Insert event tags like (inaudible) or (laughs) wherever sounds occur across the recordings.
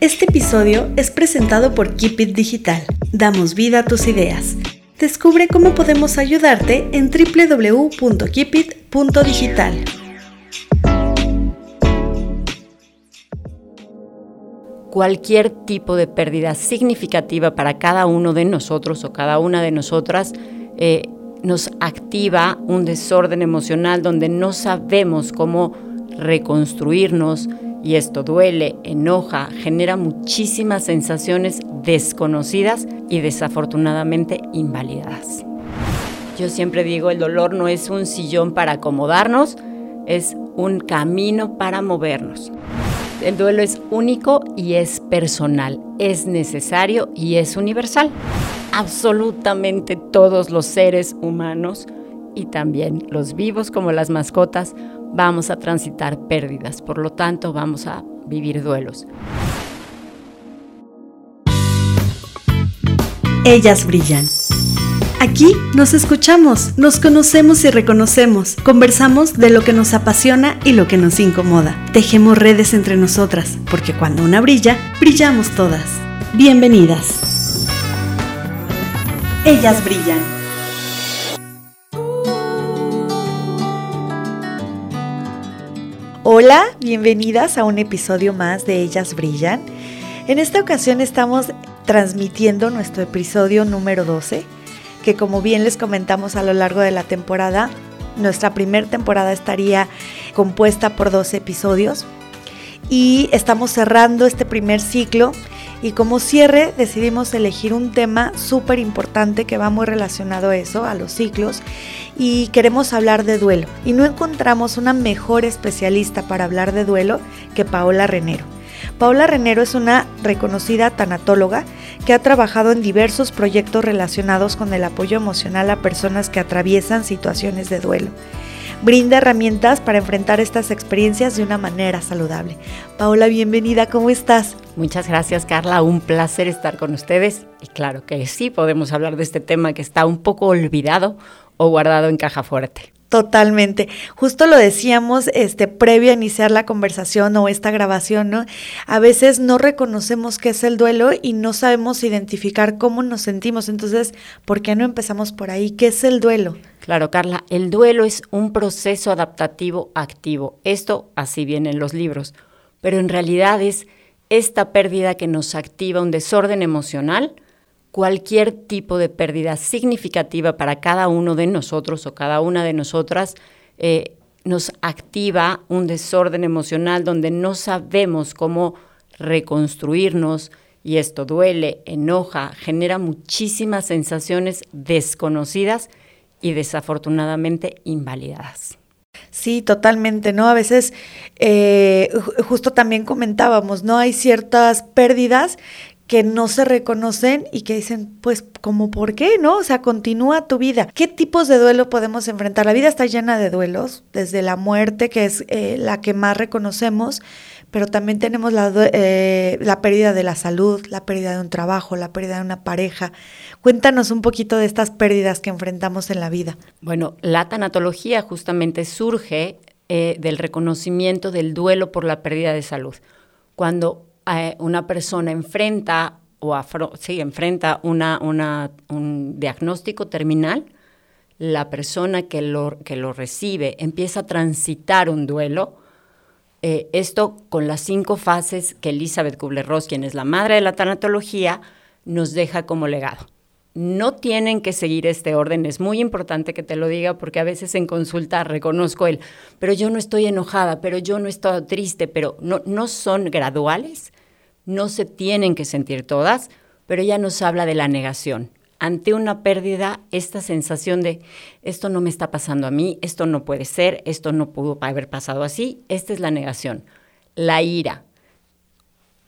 Este episodio es presentado por Keep It Digital. Damos vida a tus ideas. Descubre cómo podemos ayudarte en www.keepit.digital. Cualquier tipo de pérdida significativa para cada uno de nosotros o cada una de nosotras eh, nos activa un desorden emocional donde no sabemos cómo reconstruirnos, y esto duele, enoja, genera muchísimas sensaciones desconocidas y desafortunadamente invalidadas. Yo siempre digo, el dolor no es un sillón para acomodarnos, es un camino para movernos. El duelo es único y es personal, es necesario y es universal. Absolutamente todos los seres humanos y también los vivos como las mascotas vamos a transitar pérdidas, por lo tanto vamos a vivir duelos. Ellas brillan. Aquí nos escuchamos, nos conocemos y reconocemos, conversamos de lo que nos apasiona y lo que nos incomoda. Tejemos redes entre nosotras, porque cuando una brilla, brillamos todas. Bienvenidas. Ellas brillan. Hola, bienvenidas a un episodio más de Ellas Brillan. En esta ocasión estamos transmitiendo nuestro episodio número 12, que como bien les comentamos a lo largo de la temporada, nuestra primera temporada estaría compuesta por 12 episodios y estamos cerrando este primer ciclo y como cierre decidimos elegir un tema súper importante que va muy relacionado a eso, a los ciclos, y queremos hablar de duelo. Y no encontramos una mejor especialista para hablar de duelo que Paola Renero. Paola Renero es una reconocida tanatóloga que ha trabajado en diversos proyectos relacionados con el apoyo emocional a personas que atraviesan situaciones de duelo brinda herramientas para enfrentar estas experiencias de una manera saludable. Paola, bienvenida, ¿cómo estás? Muchas gracias, Carla. Un placer estar con ustedes. Y claro que sí, podemos hablar de este tema que está un poco olvidado o guardado en caja fuerte. Totalmente. Justo lo decíamos este previo a iniciar la conversación o esta grabación, ¿no? A veces no reconocemos qué es el duelo y no sabemos identificar cómo nos sentimos. Entonces, ¿por qué no empezamos por ahí? ¿Qué es el duelo? Claro, Carla, el duelo es un proceso adaptativo activo. Esto así viene en los libros, pero en realidad es esta pérdida que nos activa un desorden emocional cualquier tipo de pérdida significativa para cada uno de nosotros o cada una de nosotras eh, nos activa un desorden emocional donde no sabemos cómo reconstruirnos y esto duele, enoja, genera muchísimas sensaciones desconocidas y desafortunadamente invalidadas. Sí, totalmente, ¿no? A veces, eh, justo también comentábamos, ¿no? Hay ciertas pérdidas que no se reconocen y que dicen, pues, como por qué, ¿no? O sea, continúa tu vida. ¿Qué tipos de duelo podemos enfrentar? La vida está llena de duelos, desde la muerte, que es eh, la que más reconocemos, pero también tenemos la, eh, la pérdida de la salud, la pérdida de un trabajo, la pérdida de una pareja. Cuéntanos un poquito de estas pérdidas que enfrentamos en la vida. Bueno, la tanatología justamente surge eh, del reconocimiento del duelo por la pérdida de salud. Cuando una persona enfrenta o sí, enfrenta una, un diagnóstico terminal, la persona que lo, que lo recibe empieza a transitar un duelo. Eh, esto con las cinco fases que Elizabeth Kubler-Ross, quien es la madre de la tanatología, nos deja como legado no tienen que seguir este orden. Es muy importante que te lo diga porque a veces en consulta reconozco el, pero yo no estoy enojada, pero yo no estoy triste, pero no, no son graduales, no se tienen que sentir todas, pero ella nos habla de la negación. Ante una pérdida, esta sensación de esto no me está pasando a mí, esto no puede ser, esto no pudo haber pasado así, esta es la negación. La ira,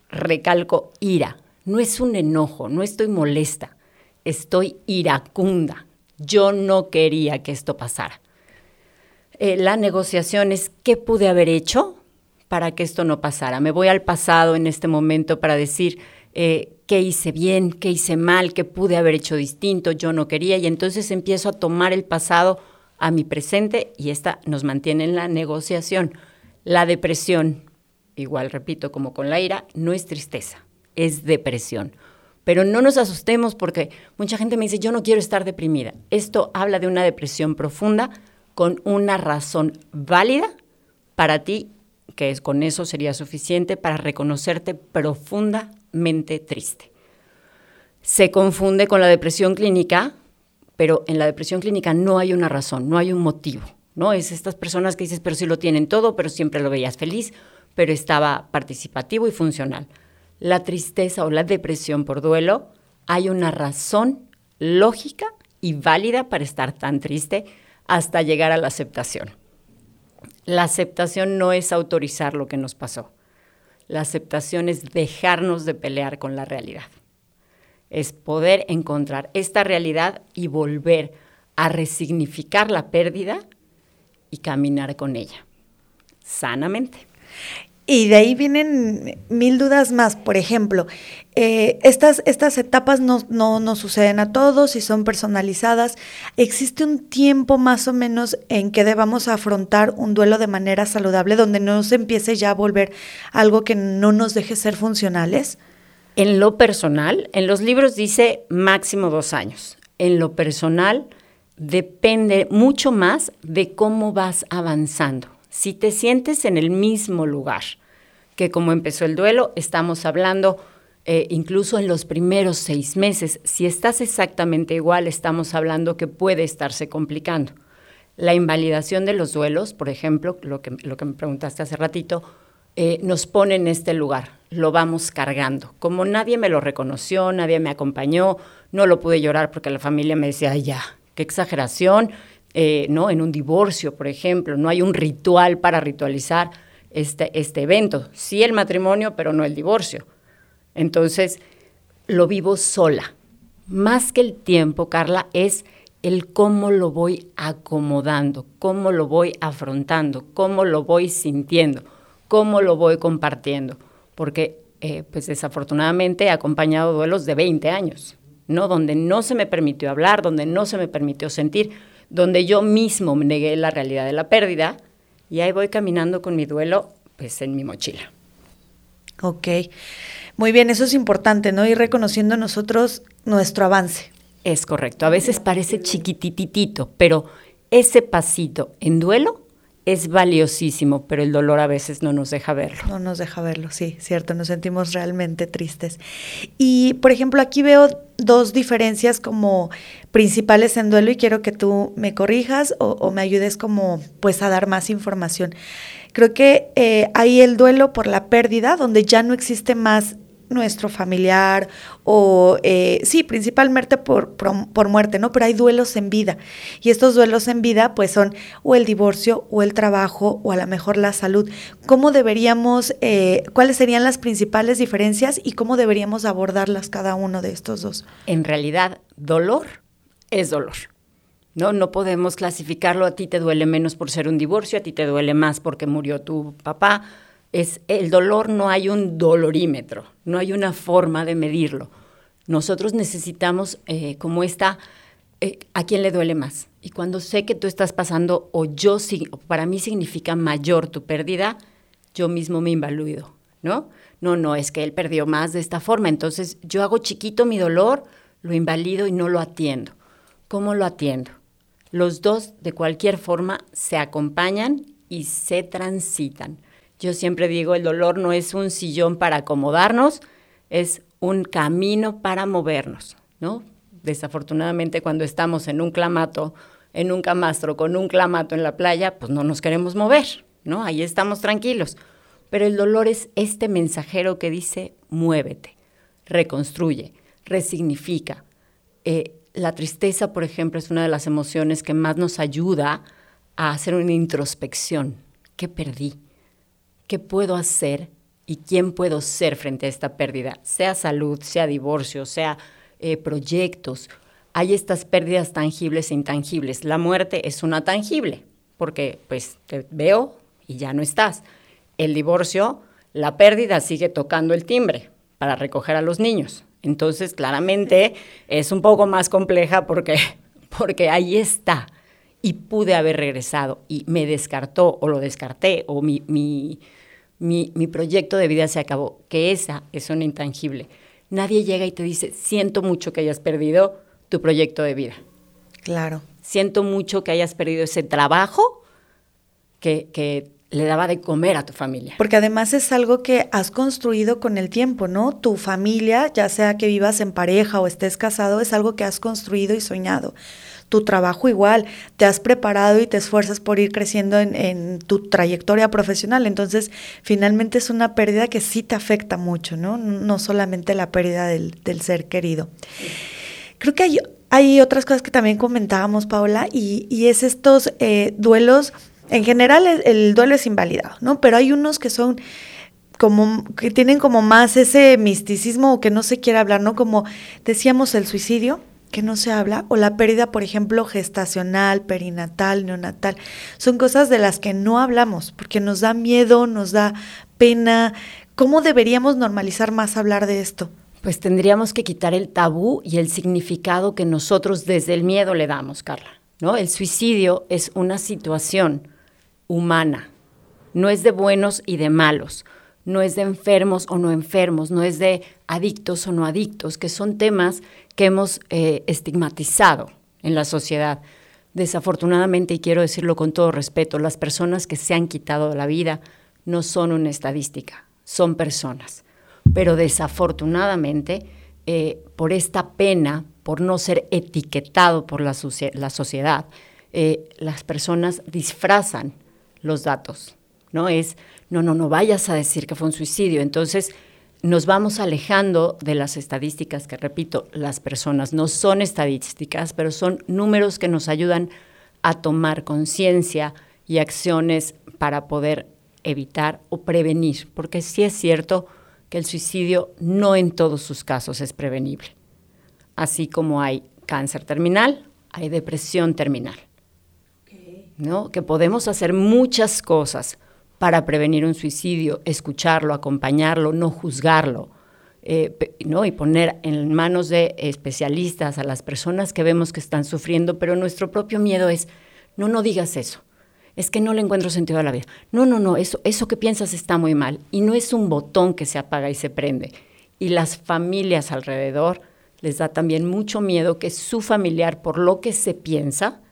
recalco ira, no es un enojo, no estoy molesta estoy iracunda. Yo no quería que esto pasara. Eh, la negociación es qué pude haber hecho para que esto no pasara. Me voy al pasado en este momento para decir eh, qué hice bien, qué hice mal, qué pude haber hecho distinto, yo no quería y entonces empiezo a tomar el pasado a mi presente y esta nos mantiene en la negociación. La depresión, igual repito, como con la ira, no es tristeza, es depresión. Pero no nos asustemos porque mucha gente me dice, yo no quiero estar deprimida. Esto habla de una depresión profunda con una razón válida para ti, que es, con eso sería suficiente para reconocerte profundamente triste. Se confunde con la depresión clínica, pero en la depresión clínica no hay una razón, no hay un motivo. ¿no? Es estas personas que dices, pero sí lo tienen todo, pero siempre lo veías feliz, pero estaba participativo y funcional la tristeza o la depresión por duelo, hay una razón lógica y válida para estar tan triste hasta llegar a la aceptación. La aceptación no es autorizar lo que nos pasó. La aceptación es dejarnos de pelear con la realidad. Es poder encontrar esta realidad y volver a resignificar la pérdida y caminar con ella sanamente. Y de ahí vienen mil dudas más. Por ejemplo, eh, estas, estas etapas no, no, suceden a todos y son personalizadas. ¿Existe un tiempo más o menos en que debamos afrontar un duelo de manera saludable, donde no se empiece ya a volver algo que no nos deje ser funcionales? En lo personal, en los libros dice máximo dos años. En lo personal, depende mucho más de cómo vas avanzando. Si te sientes en el mismo lugar que como empezó el duelo, estamos hablando eh, incluso en los primeros seis meses. Si estás exactamente igual, estamos hablando que puede estarse complicando. La invalidación de los duelos, por ejemplo, lo que, lo que me preguntaste hace ratito, eh, nos pone en este lugar, lo vamos cargando. Como nadie me lo reconoció, nadie me acompañó, no lo pude llorar porque la familia me decía, ya, qué exageración, eh, ¿no? En un divorcio, por ejemplo, no hay un ritual para ritualizar este, este evento. Sí el matrimonio, pero no el divorcio. Entonces, lo vivo sola. Más que el tiempo, Carla, es el cómo lo voy acomodando, cómo lo voy afrontando, cómo lo voy sintiendo, cómo lo voy compartiendo. Porque, eh, pues desafortunadamente, he acompañado duelos de 20 años, ¿no? Donde no se me permitió hablar, donde no se me permitió sentir, donde yo mismo negué la realidad de la pérdida y ahí voy caminando con mi duelo pues en mi mochila. Ok, muy bien, eso es importante, ¿no? Ir reconociendo nosotros nuestro avance. Es correcto, a veces parece chiquititito, pero ese pasito en duelo es valiosísimo, pero el dolor a veces no nos deja verlo. No nos deja verlo, sí, cierto, nos sentimos realmente tristes. Y, por ejemplo, aquí veo dos diferencias como principales en duelo y quiero que tú me corrijas o, me ayudes como pues a dar más información. Creo que eh, hay el duelo por la pérdida, donde ya no existe más nuestro familiar o eh, sí, principalmente por, por, muerte, ¿no? Pero hay duelos en vida y estos duelos en vida pues son o el divorcio o el trabajo o a lo mejor la salud. ¿Cómo deberíamos, eh, cuáles serían las principales diferencias y cómo deberíamos abordarlas cada uno de estos dos? En realidad, dolor es dolor. No, no podemos clasificarlo, a ti te duele menos por ser un divorcio, a ti te duele más porque murió tu papá, es el dolor no hay un dolorímetro, no hay una forma de medirlo. Nosotros necesitamos eh, como esta, eh, ¿a quién le duele más? Y cuando sé que tú estás pasando o yo, para mí significa mayor tu pérdida, yo mismo me invalido, ¿no? No, no, es que él perdió más de esta forma. Entonces yo hago chiquito mi dolor, lo invalido y no lo atiendo. ¿Cómo lo atiendo? Los dos, de cualquier forma, se acompañan y se transitan. Yo siempre digo, el dolor no es un sillón para acomodarnos, es un camino para movernos, ¿no? Desafortunadamente cuando estamos en un clamato, en un camastro con un clamato en la playa, pues no nos queremos mover, ¿no? Ahí estamos tranquilos. Pero el dolor es este mensajero que dice, muévete, reconstruye, resignifica. Eh, la tristeza, por ejemplo, es una de las emociones que más nos ayuda a hacer una introspección. ¿Qué perdí? Qué puedo hacer y quién puedo ser frente a esta pérdida, sea salud, sea divorcio, sea eh, proyectos. Hay estas pérdidas tangibles e intangibles. La muerte es una tangible, porque pues te veo y ya no estás. El divorcio, la pérdida sigue tocando el timbre para recoger a los niños. Entonces, claramente es un poco más compleja porque, (laughs) porque ahí está. Y pude haber regresado y me descartó o lo descarté o mi, mi mi, mi proyecto de vida se acabó, que esa es una intangible. Nadie llega y te dice, siento mucho que hayas perdido tu proyecto de vida. Claro. Siento mucho que hayas perdido ese trabajo que, que le daba de comer a tu familia. Porque además es algo que has construido con el tiempo, ¿no? Tu familia, ya sea que vivas en pareja o estés casado, es algo que has construido y soñado. Tu trabajo igual, te has preparado y te esfuerzas por ir creciendo en, tu trayectoria profesional. Entonces, finalmente es una pérdida que sí te afecta mucho, ¿no? No solamente la pérdida del, ser querido. Creo que hay, hay, otras cosas que también comentábamos, Paola, y, es estos eh, duelos en general el, duelo es invalidado, ¿no? Pero hay unos que son como que tienen como más ese misticismo o que no se quiere hablar, ¿no? Como decíamos el suicidio, que no se habla, o la pérdida, por ejemplo, gestacional, perinatal, neonatal. Son cosas de las que no hablamos porque nos da miedo, nos da pena. ¿Cómo deberíamos normalizar más hablar de esto? Pues tendríamos que quitar el tabú y el significado que nosotros desde el miedo le damos, Carla. ¿no? El suicidio es una situación humana. No es de buenos y de malos, no es de enfermos o no enfermos, no es de adictos o no adictos, que son temas que hemos eh, estigmatizado en la sociedad. Desafortunadamente, y quiero decirlo con todo respeto, las personas que se han quitado la vida no son una estadística, son personas. Pero desafortunadamente, eh, por esta pena, por no ser etiquetado por la, la sociedad, eh, las personas disfrazan los datos, ¿no? Es, no, no, no vayas a decir que fue un suicidio. Entonces, nos vamos alejando de las estadísticas, que repito, las personas no son estadísticas, pero son números que nos ayudan a tomar conciencia y acciones para poder evitar o prevenir, porque sí es cierto que el suicidio no en todos sus casos es prevenible. Así como hay cáncer terminal, hay depresión terminal. ¿no? Que podemos hacer muchas cosas para prevenir un suicidio, escucharlo, acompañarlo, no juzgarlo, eh, ¿no? Y poner en manos de especialistas a las personas que vemos que están sufriendo, pero nuestro propio miedo es, no, no digas eso. Es que no le encuentro sentido a la vida. No, no, no, eso, eso que piensas está muy mal. Y no es un botón que se apaga y se prende. Y las familias alrededor les da también mucho miedo que su familiar, por lo que se piensa,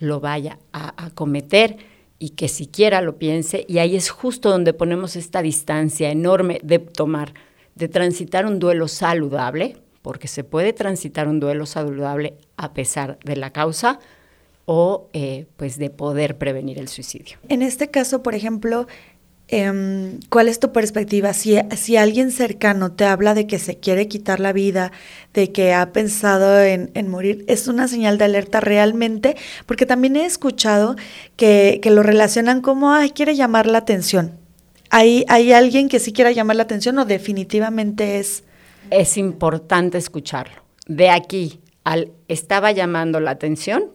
lo vaya a, cometer y que siquiera lo piense. Y ahí es justo donde ponemos esta distancia enorme de tomar, de transitar un duelo saludable, porque se puede transitar un duelo saludable a pesar de la causa o eh, pues de poder prevenir el suicidio. En este caso, por ejemplo, Em, ¿Cuál es tu perspectiva? Si, si, alguien cercano te habla de que se quiere quitar la vida, de que ha pensado en, morir, ¿es una señal de alerta realmente? Porque también he escuchado que, lo relacionan como, ay, quiere llamar la atención. ¿Hay, ¿Hay alguien que sí quiera llamar la atención o definitivamente es...? Es importante escucharlo. De aquí al estaba llamando la atención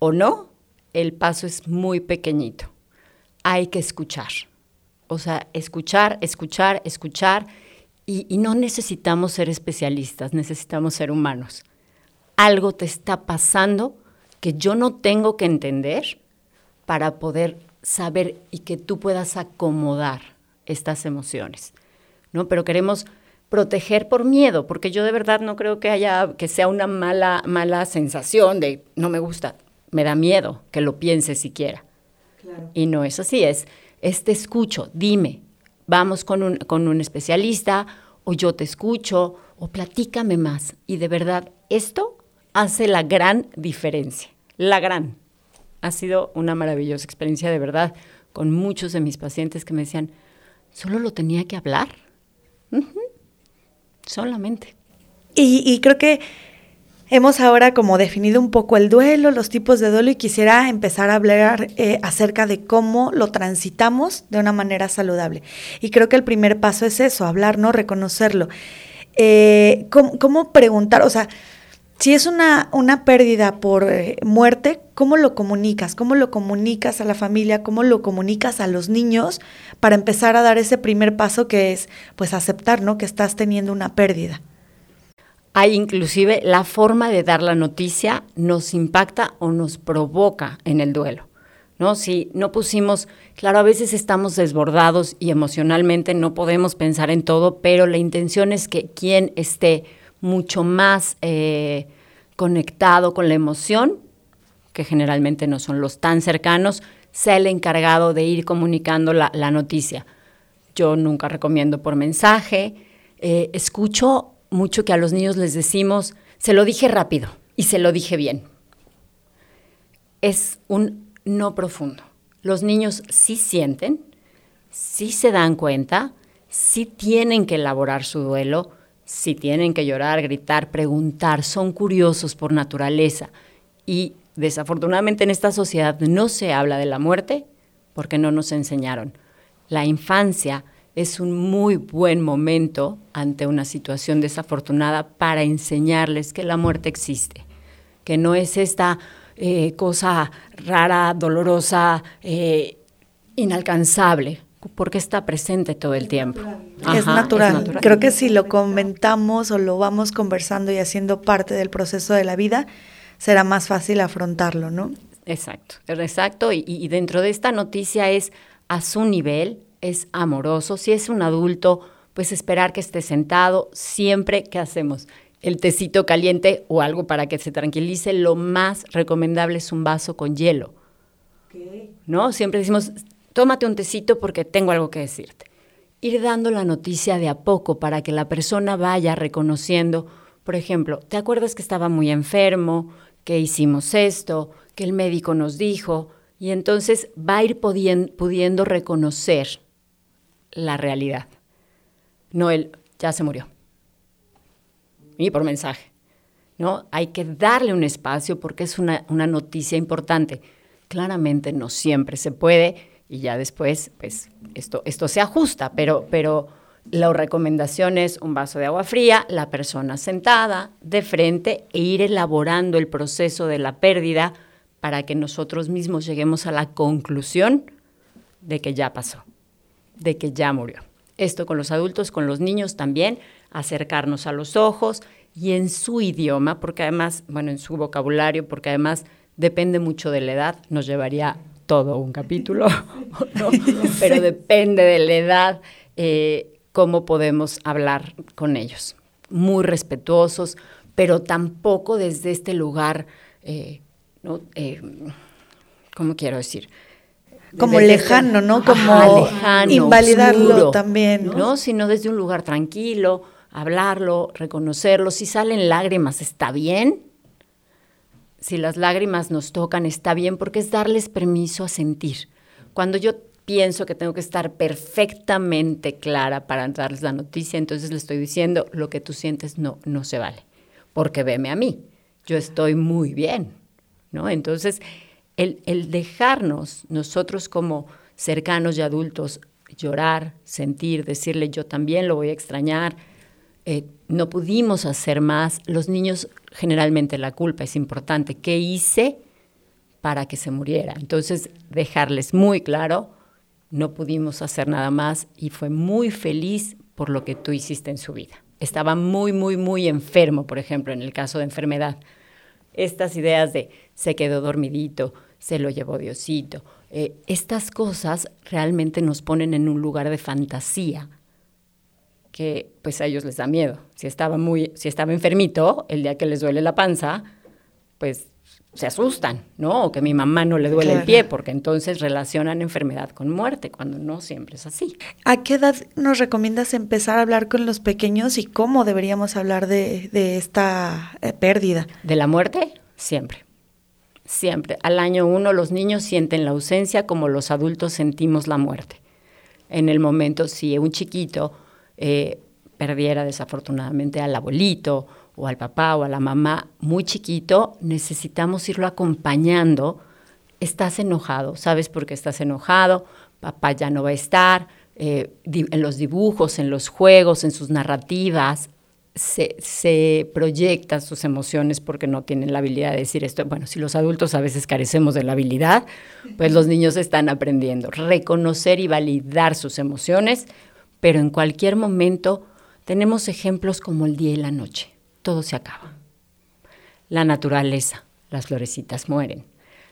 o no, el paso es muy pequeñito hay que escuchar. O sea, escuchar, escuchar, escuchar. Y, no necesitamos ser especialistas, necesitamos ser humanos. Algo te está pasando que yo no tengo que entender para poder saber y que tú puedas acomodar estas emociones. ¿no? Pero queremos proteger por miedo, porque yo de verdad no creo que haya que sea una mala mala sensación de no me gusta, me da miedo que lo piense siquiera. Y no es así, es, es te escucho, dime, vamos con un, con un especialista o yo te escucho o platícame más. Y de verdad, esto hace la gran diferencia, la gran. Ha sido una maravillosa experiencia de verdad con muchos de mis pacientes que me decían, solo lo tenía que hablar. Solamente. Y, y creo que Hemos ahora como definido un poco el duelo, los tipos de duelo y quisiera empezar a hablar eh, acerca de cómo lo transitamos de una manera saludable. Y creo que el primer paso es eso, hablar, ¿no? Reconocerlo. Eh, ¿cómo, preguntar? O sea, si es una, una pérdida por eh, muerte, ¿cómo lo comunicas? ¿Cómo lo comunicas a la familia? ¿Cómo lo comunicas a los niños para empezar a dar ese primer paso que es, pues, aceptar, ¿no? Que estás teniendo una pérdida. Hay inclusive la forma de dar la noticia nos impacta o nos provoca en el duelo. ¿no? Si no pusimos, claro, a veces estamos desbordados y emocionalmente no podemos pensar en todo, pero la intención es que quien esté mucho más eh, conectado con la emoción, que generalmente no son los tan cercanos, sea el encargado de ir comunicando la, noticia. Yo nunca recomiendo por mensaje. Eh, escucho mucho que a los niños les decimos, se lo dije rápido y se lo dije bien. Es un no profundo. Los niños sí sienten, sí se dan cuenta, sí tienen que elaborar su duelo, sí tienen que llorar, gritar, preguntar, son curiosos por naturaleza. Y desafortunadamente en esta sociedad no se habla de la muerte porque no nos enseñaron. La infancia es un muy buen momento ante una situación desafortunada para enseñarles que la muerte existe, que no es esta eh, cosa rara, dolorosa, eh, inalcanzable, porque está presente todo el tiempo. es, natural. Creo que si lo comentamos o lo vamos conversando y haciendo parte del proceso de la vida, será más fácil afrontarlo, ¿no? Exacto, exacto. y dentro de esta noticia es a su nivel, es amoroso. Si es un adulto, pues esperar que esté sentado. Siempre, ¿qué hacemos? el tecito caliente o algo para que se tranquilice, lo más recomendable es un vaso con hielo. ¿No? Siempre decimos, tómate un tecito porque tengo algo que decirte. Ir dando la noticia de a poco para que la persona vaya reconociendo, por ejemplo, ¿te acuerdas que estaba muy enfermo, que hicimos esto, que el médico nos dijo? Y entonces va a ir pudiendo reconocer la realidad. No el, ya se murió y por mensaje. ¿no? Hay que darle un espacio porque es una, noticia importante. Claramente no siempre se puede y ya después, pues, esto, esto se ajusta, pero, pero la recomendación es un vaso de agua fría, la persona sentada de frente e ir elaborando el proceso de la pérdida para que nosotros mismos lleguemos a la conclusión de que ya pasó, de que ya murió. Esto con los adultos, con los niños también, acercarnos a los ojos y en su idioma, porque además, bueno, en su vocabulario, porque además depende mucho de la edad, nos llevaría todo un capítulo, (laughs) pero depende de la edad, eh, cómo podemos hablar con ellos. Muy respetuosos, pero tampoco desde este lugar, eh, ¿no? Eh, ¿cómo quiero decir? Como lejano, ¿no? Como invalidarlo también, ¿no? Sino desde un lugar tranquilo, hablarlo, reconocerlo. Si salen lágrimas, está bien. Si las lágrimas nos tocan, está bien, porque es darles permiso a sentir. Cuando yo pienso que tengo que estar perfectamente clara para darles la noticia, entonces le estoy diciendo, lo que tú sientes no, no se vale, porque veme a mí, yo estoy muy bien, ¿no? Entonces, el, el dejarnos nosotros como cercanos y adultos llorar, sentir, decirle yo también lo voy a extrañar, eh, no pudimos hacer más. Los niños, generalmente la culpa es importante. ¿Qué hice para que se muriera? Entonces, dejarles muy claro, no pudimos hacer nada más y fue muy feliz por lo que tú hiciste en su vida. Estaba muy, muy, muy enfermo, por ejemplo, en el caso de enfermedad. Estas ideas de se quedó dormidito, se lo llevó Diosito, eh, estas cosas realmente nos ponen en un lugar de fantasía que pues a ellos les da miedo. Si estaba muy, si estaba enfermito, el día que les duele la panza, pues se asustan, ¿no? O que mi mamá no le duele el pie, porque entonces relacionan enfermedad con muerte, cuando no siempre es así. ¿A qué edad nos recomiendas empezar a hablar con los pequeños y cómo deberíamos hablar de, esta eh, pérdida? ¿De la muerte? Siempre. Siempre. Al año uno los niños sienten la ausencia como los adultos sentimos la muerte. En el momento, si un chiquito eh, perdiera desafortunadamente al abuelito o al papá o a la mamá muy chiquito, necesitamos irlo acompañando. Estás enojado, ¿sabes por qué estás enojado? Papá ya no va a estar. Eh, en los dibujos, en los juegos, en sus narrativas, se, se, proyectan sus emociones porque no tienen la habilidad de decir esto. Bueno, si los adultos a veces carecemos de la habilidad, pues los niños están aprendiendo. Reconocer y validar sus emociones pero en cualquier momento tenemos ejemplos como el día y la noche. Todo se acaba. La naturaleza, las florecitas mueren.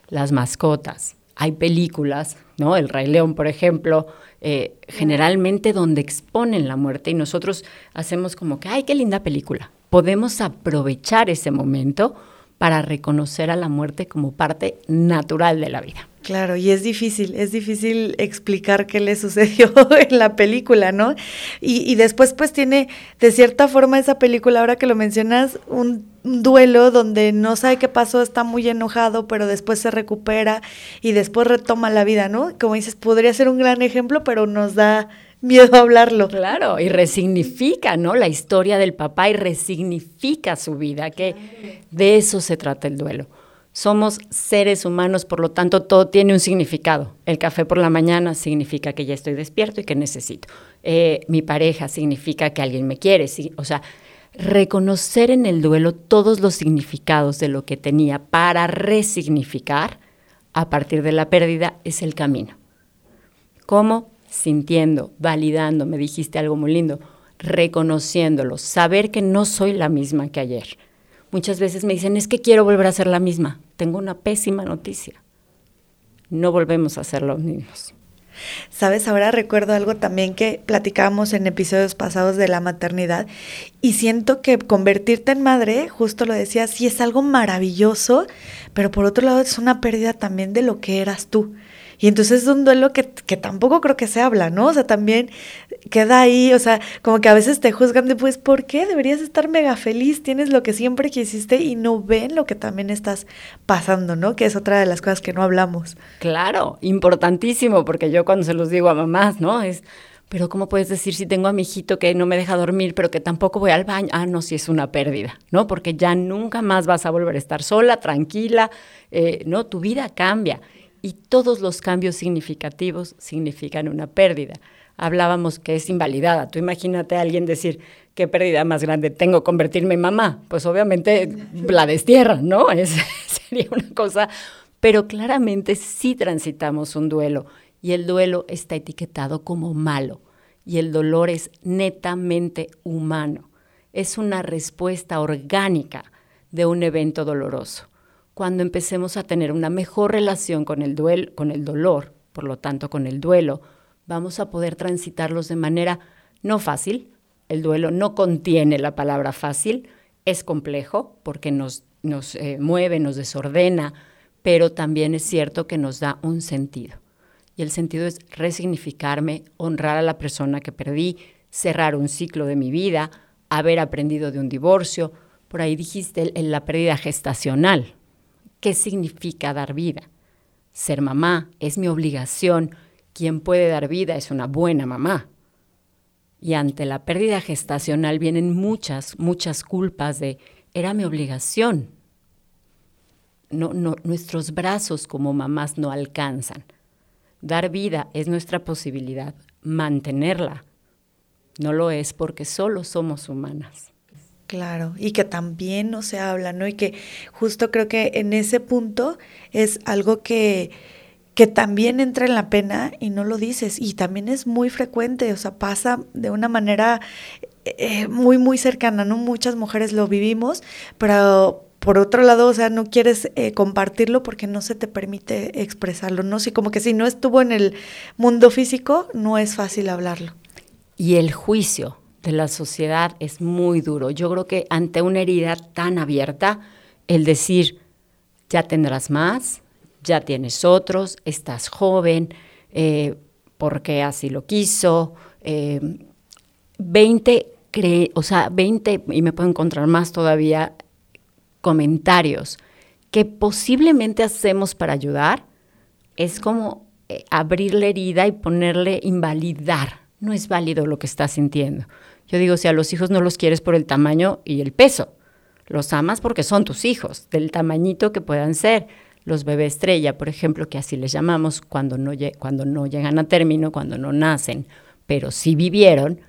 Las mascotas, hay películas, ¿no? El Rey León, por ejemplo, eh, generalmente donde exponen la muerte y nosotros hacemos como que, ay, qué linda película. Podemos aprovechar ese momento para reconocer a la muerte como parte natural de la vida. Claro, y es difícil, es difícil explicar qué le (laughs) sucedió en la película, ¿no? Y, y, después pues tiene, de cierta forma, esa película, ahora que lo mencionas, un, duelo donde no sabe qué pasó, está muy enojado, pero después se recupera y después retoma la vida, ¿no? Como dices, podría ser un gran ejemplo, pero nos da miedo hablarlo. Claro, y resignifica, ¿no? La historia del papá y resignifica su vida, que de eso se trata el duelo somos seres humanos, por lo tanto todo tiene un significado. El café por la mañana significa que ya estoy despierto y que necesito. Eh, mi pareja significa que alguien me quiere. o sea, reconocer en el duelo todos los significados de lo que tenía para resignificar a partir de la pérdida es el camino. ¿Cómo? Sintiendo, validando, me dijiste algo muy lindo, reconociéndolo, saber que no soy la misma que ayer Muchas veces me dicen, es que quiero volver a ser la misma. Tengo una pésima noticia. No volvemos a ser los mismos. Sabes, ahora recuerdo algo también que platicábamos en episodios pasados de la maternidad y siento que convertirte en madre, justo lo decía, sí es algo maravilloso, pero por otro lado es una pérdida también de lo que eras tú. Y entonces es un duelo que, que, tampoco creo que se habla, ¿no? O sea, también queda ahí, o sea, como que a veces te juzgan de, pues, ¿por qué? Deberías estar mega feliz, tienes lo que siempre quisiste y no ven lo que también estás pasando, ¿no? Que es otra de las cosas que no hablamos. Claro, importantísimo, porque yo cuando se los digo a mamás, ¿no? Es, pero ¿cómo puedes decir si tengo a mi hijito que no me deja dormir, pero que tampoco voy al baño? Ah, no, si es una pérdida, ¿no? Porque ya nunca más vas a volver a estar sola, tranquila, eh, ¿no? Tu vida cambia y todos los cambios significativos significan una pérdida. Hablábamos que es invalidada. Tú imagínate a alguien decir, ¿qué pérdida más grande tengo convertirme en mamá? Pues obviamente la destierra, ¿no? (laughs) Es, sería una cosa, pero claramente sí transitamos un duelo y el duelo está etiquetado como malo y el dolor es netamente humano. Es una respuesta orgánica de un evento doloroso cuando empecemos a tener una mejor relación con el, duelo, con el dolor, por lo tanto con el duelo, vamos a poder transitarlos de manera no fácil. El duelo no contiene la palabra fácil, es complejo porque nos, nos eh, mueve, nos desordena, pero también es cierto que nos da un sentido. Y el sentido es resignificarme, honrar a la persona que perdí, cerrar un ciclo de mi vida, haber aprendido de un divorcio. Por ahí dijiste en la pérdida gestacional, ¿Qué significa dar vida? Ser mamá es mi obligación. Quien puede dar vida es una buena mamá. Y ante la pérdida gestacional vienen muchas, muchas culpas de era mi obligación. No, no, nuestros brazos como mamás no alcanzan. Dar vida es nuestra posibilidad. Mantenerla no lo es porque solo somos humanas. Claro, y que también no se habla, ¿no? Y que justo creo que en ese punto es algo que, que también entra en la pena y no lo dices. Y también es muy frecuente, o sea, pasa de una manera eh, muy, muy cercana, ¿no? Muchas mujeres lo vivimos, pero por otro lado, o sea, no quieres eh, compartirlo porque no se te permite expresarlo, ¿no? Sí, como que si no estuvo en el mundo físico, no es fácil hablarlo. Y el juicio, de la sociedad es muy duro. Yo creo que ante una herida tan abierta, el decir, ya tendrás más, ya tienes otros, estás joven, eh, porque así lo quiso, 20, eh, o sea, 20, y me puedo encontrar más todavía, comentarios que posiblemente hacemos para ayudar, es como eh, abrir la herida y ponerle invalidar. No es válido lo que estás sintiendo. Yo digo, si a los hijos no los quieres por el tamaño y el peso, los amas porque son tus hijos, del tamañito que puedan ser. Los bebés estrella, por ejemplo, que así les llamamos cuando no, cuando no llegan a término, cuando no nacen, pero sí vivieron,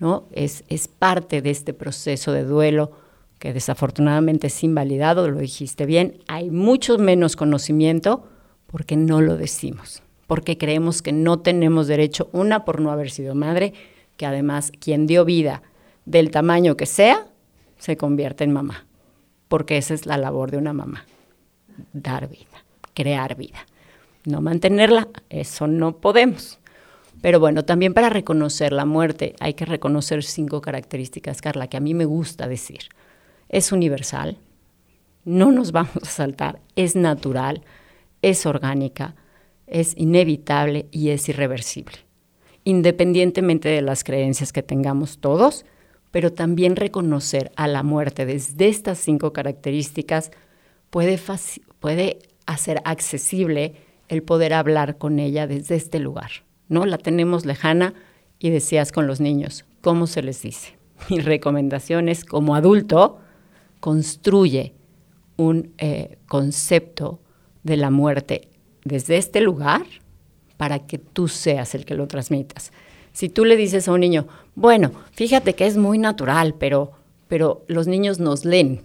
¿no? Es, es parte de este proceso de duelo que desafortunadamente es invalidado, lo dijiste bien, hay mucho menos conocimiento porque no lo decimos, porque creemos que no tenemos derecho, una, por no haber sido madre, que además quien dio vida del tamaño que sea, se convierte en mamá, porque esa es la labor de una mamá, dar vida, crear vida. no mantenerla, eso no podemos. Pero bueno, también para reconocer la muerte hay que reconocer cinco características, Carla, que a mí me gusta decir. Es universal, no nos (laughs) vamos a saltar, es natural, es orgánica, es inevitable y es irreversible, independientemente de las creencias que tengamos todos, pero también reconocer a la muerte desde estas cinco características puede, hacer accesible el poder hablar con ella desde este lugar. ¿no? La tenemos lejana y decías con los niños, ¿cómo se les dice? (laughs) Mi recomendación es, como adulto, construye un eh, concepto de la muerte desde este lugar para que tú seas el que lo transmitas. Si tú le dices a un niño, bueno, fíjate que es muy natural, pero, pero los niños nos leen,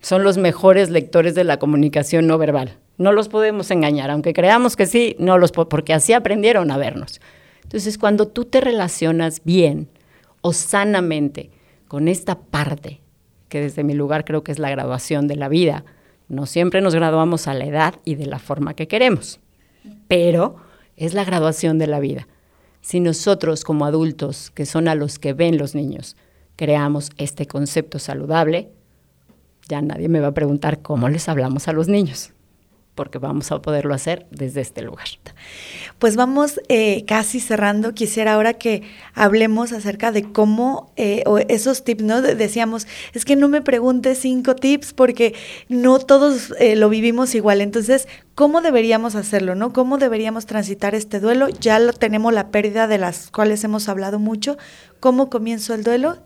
son los mejores lectores de la comunicación no verbal. No los podemos engañar, aunque creamos que sí, no los porque así aprendieron a vernos. Entonces, cuando tú te relacionas bien o sanamente con esta parte, que desde mi lugar creo que es la graduación de la vida, no siempre nos graduamos a la edad y de la forma que queremos, pero es la graduación de la vida. Si nosotros como adultos, que son a los que ven los niños, creamos este concepto saludable, ya nadie me va a preguntar cómo les hablamos a los niños porque vamos a poderlo hacer desde este lugar. Pues vamos eh, casi cerrando. Quisiera ahora que hablemos acerca de cómo, eh, o esos tips, ¿no? Decíamos, es que no me preguntes cinco tips porque no todos eh, lo vivimos igual. Entonces, ¿cómo deberíamos hacerlo, no? ¿Cómo deberíamos transitar este duelo? Ya lo tenemos la pérdida de las cuales hemos hablado mucho. ¿Cómo comienzo el duelo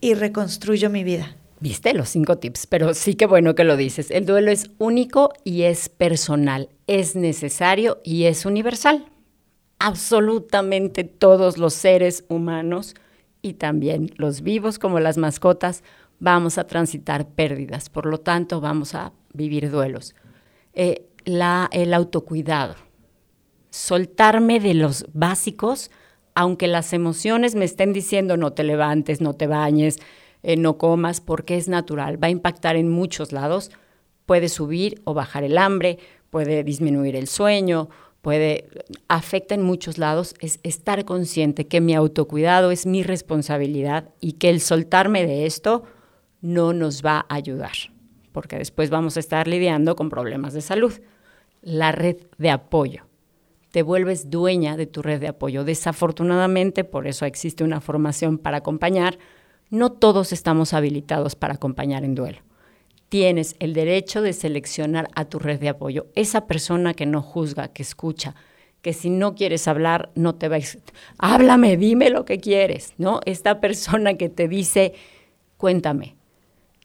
y reconstruyo mi vida? Viste los cinco tips, pero sí que bueno que lo dices. El duelo es único y es personal, es necesario y es universal. Absolutamente todos los seres humanos y también los vivos como las mascotas vamos a transitar pérdidas, por lo tanto vamos a vivir duelos. Eh, la, el autocuidado, soltarme de los básicos, aunque las emociones me estén diciendo no te levantes, no te bañes, eh, no comas, porque es natural, va a impactar en muchos lados, puede subir o bajar el hambre, puede disminuir el sueño, puede, afecta en muchos lados, es estar consciente que mi autocuidado es mi responsabilidad y que el soltarme de esto no nos va a ayudar, porque después vamos a estar lidiando con problemas de salud. La red de apoyo. Te vuelves dueña de tu red de apoyo. Desafortunadamente, por eso existe una formación para acompañar, no todos estamos habilitados para acompañar en duelo. Tienes el derecho de seleccionar a tu red de apoyo, esa persona que no juzga, que escucha, que si no quieres hablar, no te va a háblame, dime lo que quieres, ¿no? Esta persona que te dice, cuéntame,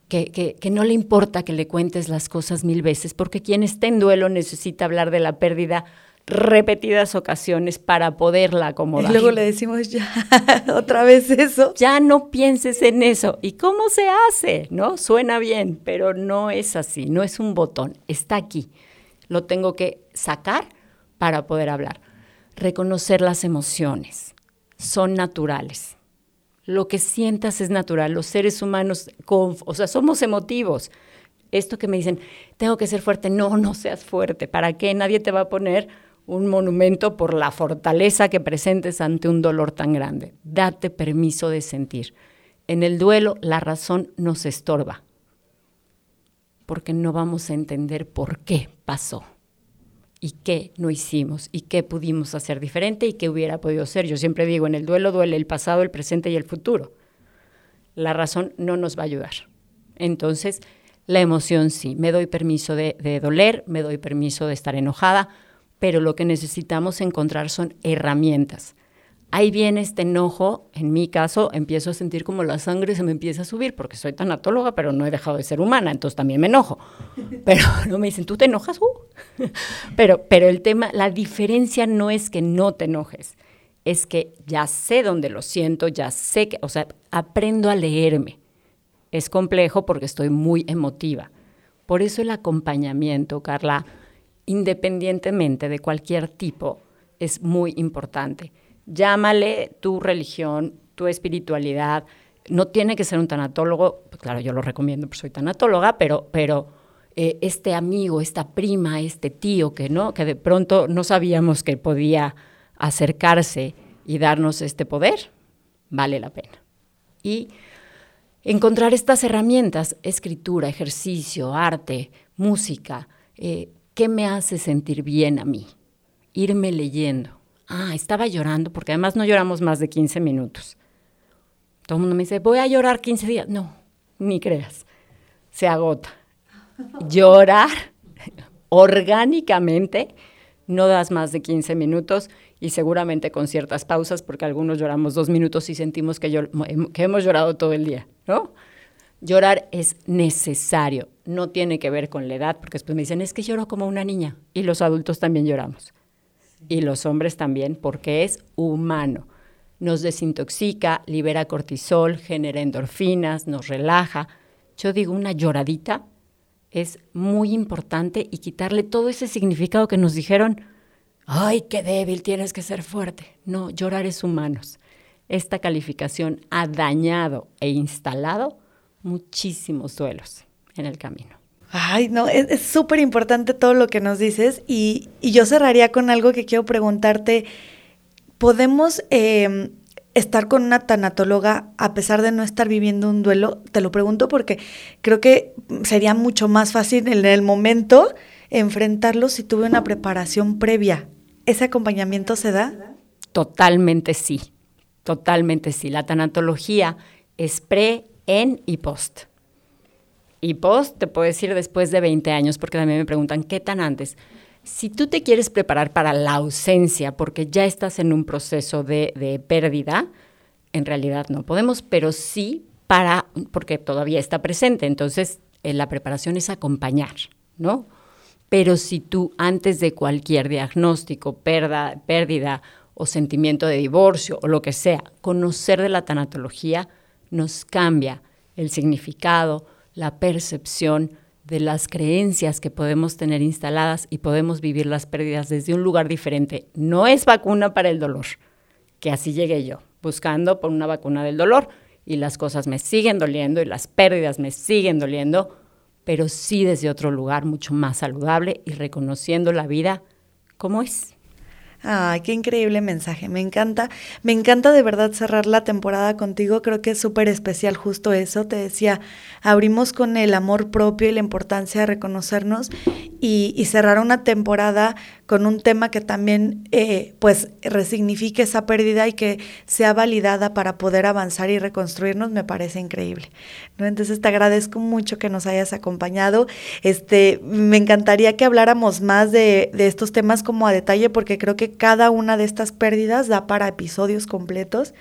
que, que, no le importa que le cuentes las cosas mil veces, porque quien está en duelo necesita hablar de la pérdida repetidas ocasiones para poderla acomodar. Y luego le decimos ya (laughs) otra vez eso. Ya no pienses en eso. ¿Y cómo se hace? ¿No? Suena bien, pero no es así, no es un botón, está aquí. Lo tengo que sacar para poder hablar. Reconocer las emociones. Son naturales. Lo que sientas es natural. Los seres humanos, o sea, somos emotivos. Esto que me dicen, tengo que ser fuerte. No, no seas fuerte. ¿Para qué? Nadie te va a poner un monumento por la fortaleza que presentes ante un dolor tan grande. Date permiso de sentir. En el duelo la razón nos estorba, porque no vamos a entender por qué pasó y qué no hicimos y qué pudimos hacer diferente y qué hubiera podido ser. Yo siempre digo, en el duelo duele el pasado, el presente y el futuro. La razón no nos va a ayudar. Entonces, la emoción sí, me doy permiso de, de doler, me doy permiso de estar enojada, pero lo que necesitamos encontrar son herramientas. Ahí viene este enojo, en mi caso empiezo a sentir como la sangre se me empieza a subir, porque soy tanatóloga, pero no he dejado de ser humana, entonces también me enojo. (laughs) Pero (laughs) no me dicen, ¿tú te enojas? Uh. (laughs) Pero, pero el tema, la diferencia no es que no te enojes, es que ya sé dónde lo siento, ya sé que, o sea, aprendo a leerme. Es complejo porque estoy muy emotiva. Por eso el acompañamiento, Carla, independientemente de cualquier tipo, es muy importante. Llámale tu religión, tu espiritualidad. No tiene que ser un tanatólogo, pues claro, yo lo recomiendo, porque soy tanatóloga, pero, pero eh, este amigo, esta prima, este tío que no, que de pronto no sabíamos que podía acercarse y darnos este poder, vale la pena. Y encontrar estas herramientas, escritura, ejercicio, arte, música, eh, ¿qué me hace sentir bien a mí? Irme leyendo. Ah, estaba llorando, porque además no lloramos más de 15 minutos. Todo el mundo me dice, voy a llorar 15 días. No, ni creas, se agota. (laughs) Llorar orgánicamente no das más de 15 minutos y seguramente con ciertas pausas, porque algunos lloramos dos minutos y sentimos que, que hemos llorado todo el día, ¿no? Llorar es necesario, no tiene que ver con la edad, porque después me dicen, es que lloro como una niña, y los adultos también lloramos, y los hombres también, porque es humano. Nos desintoxica, libera cortisol, genera endorfinas, nos relaja. Yo digo, una lloradita es muy importante y quitarle todo ese significado que nos dijeron, ay, qué débil, tienes que ser fuerte. No, llorar es humanos. Esta calificación ha dañado e instalado muchísimos duelos en el camino. Ay, no, es súper importante todo lo que nos dices y, yo cerraría con algo que quiero preguntarte. ¿Podemos em, estar con una tanatóloga a pesar de no estar viviendo un duelo? Te lo pregunto porque creo que sería mucho más fácil en el momento enfrentarlo si tuve una preparación previa. ¿Ese acompañamiento se da? Totalmente sí, totalmente sí. La tanatología es pre, en y post. Y post te puedo decir después de 20 años, porque también me preguntan, ¿qué tan antes? Si tú te quieres preparar para la ausencia, porque ya estás en un proceso de, pérdida, en realidad no podemos, pero sí para, porque todavía está presente. Entonces, eh, la preparación es acompañar, ¿no? Pero si tú antes de cualquier diagnóstico, pérdida o sentimiento de divorcio o lo que sea, conocer de la tanatología nos cambia el significado, la percepción de las creencias que podemos tener instaladas y podemos vivir las pérdidas desde un lugar diferente. No es vacuna para el dolor, que así llegué yo, buscando por una vacuna del dolor y las cosas me siguen doliendo y las pérdidas me siguen doliendo, pero sí desde otro lugar mucho más saludable y reconociendo la vida como es. Ay, qué increíble mensaje, me encanta. Me encanta de verdad cerrar la temporada contigo, creo que es súper especial justo eso. Te decía, abrimos con el amor propio y la importancia de reconocernos y, cerrar una temporada con un tema que también eh, pues resignifique esa pérdida y que sea validada para poder avanzar y reconstruirnos, me parece increíble. ¿no? Entonces te agradezco mucho que nos hayas acompañado. Este, me encantaría que habláramos más de, de estos temas como a detalle porque creo que cada una de estas pérdidas da para episodios completos.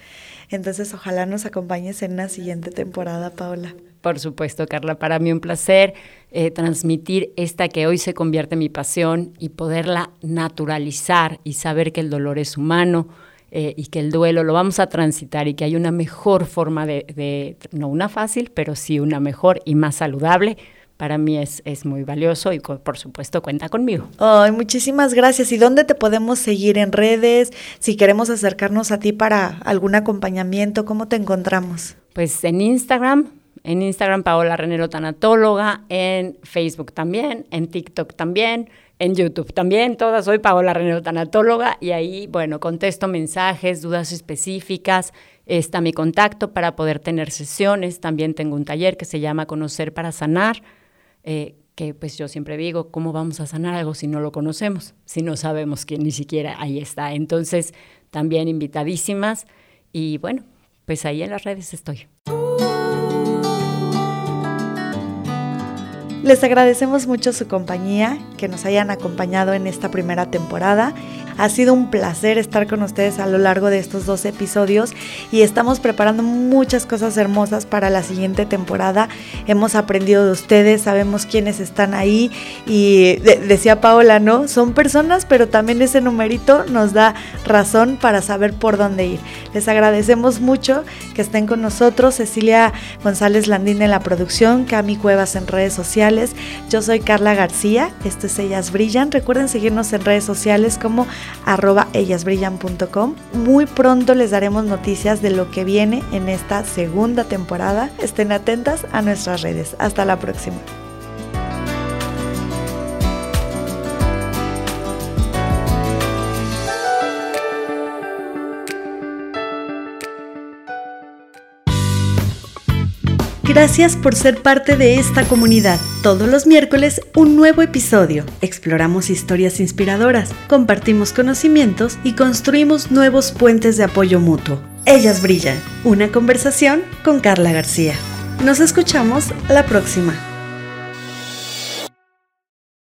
Entonces, ojalá nos acompañes en una siguiente temporada, Paola. Por supuesto, Carla, para mí un placer eh, transmitir esta que hoy se convierte en mi pasión y poderla naturalizar y saber que el dolor es humano eh, y que el duelo lo vamos a transitar y que hay una mejor forma de, no una fácil, pero sí una mejor y más saludable para mí es, es muy valioso y por supuesto cuenta conmigo. Ay, muchísimas gracias. ¿Y dónde te podemos seguir en redes? Si queremos acercarnos a ti para algún acompañamiento, ¿cómo te encontramos? Pues en Instagram, en Instagram Paola Renero Tanatóloga, en Facebook también, en TikTok también, en YouTube también, todas soy Paola Renero Tanatóloga y ahí, bueno, contesto mensajes, dudas específicas, está mi contacto para poder tener sesiones, también tengo un taller que se llama Conocer para Sanar eh, que pues yo siempre digo, ¿cómo vamos a sanar algo si no lo conocemos? Si no sabemos que ni siquiera ahí está. Entonces, también invitadísimas y bueno, pues ahí en las redes estoy. Les agradecemos mucho su compañía, que nos hayan acompañado en esta primera temporada ha sido un placer estar con ustedes a lo largo de estos dos episodios y estamos preparando muchas cosas hermosas para la siguiente temporada. Hemos aprendido de ustedes, sabemos quiénes están ahí y decía Paola, ¿no? Son personas, pero también ese numerito nos da razón para saber por dónde ir. Les agradecemos mucho que estén con nosotros. Cecilia González Landín en la producción, Cami Cuevas en redes Yo soy Carla García, esto es Ellas Brillan. Recuerden seguirnos en redes sociales como arroba ellasbrillan.com. Muy pronto les daremos noticias de lo que viene en esta segunda temporada. Estén atentas a nuestras redes. Hasta la próxima. Gracias por ser parte de esta comunidad. Todos los miércoles un nuevo episodio. Exploramos historias inspiradoras, compartimos conocimientos y construimos nuevos puentes de apoyo mutuo. Ellas brillan. Una conversación con Carla García. Nos escuchamos la próxima.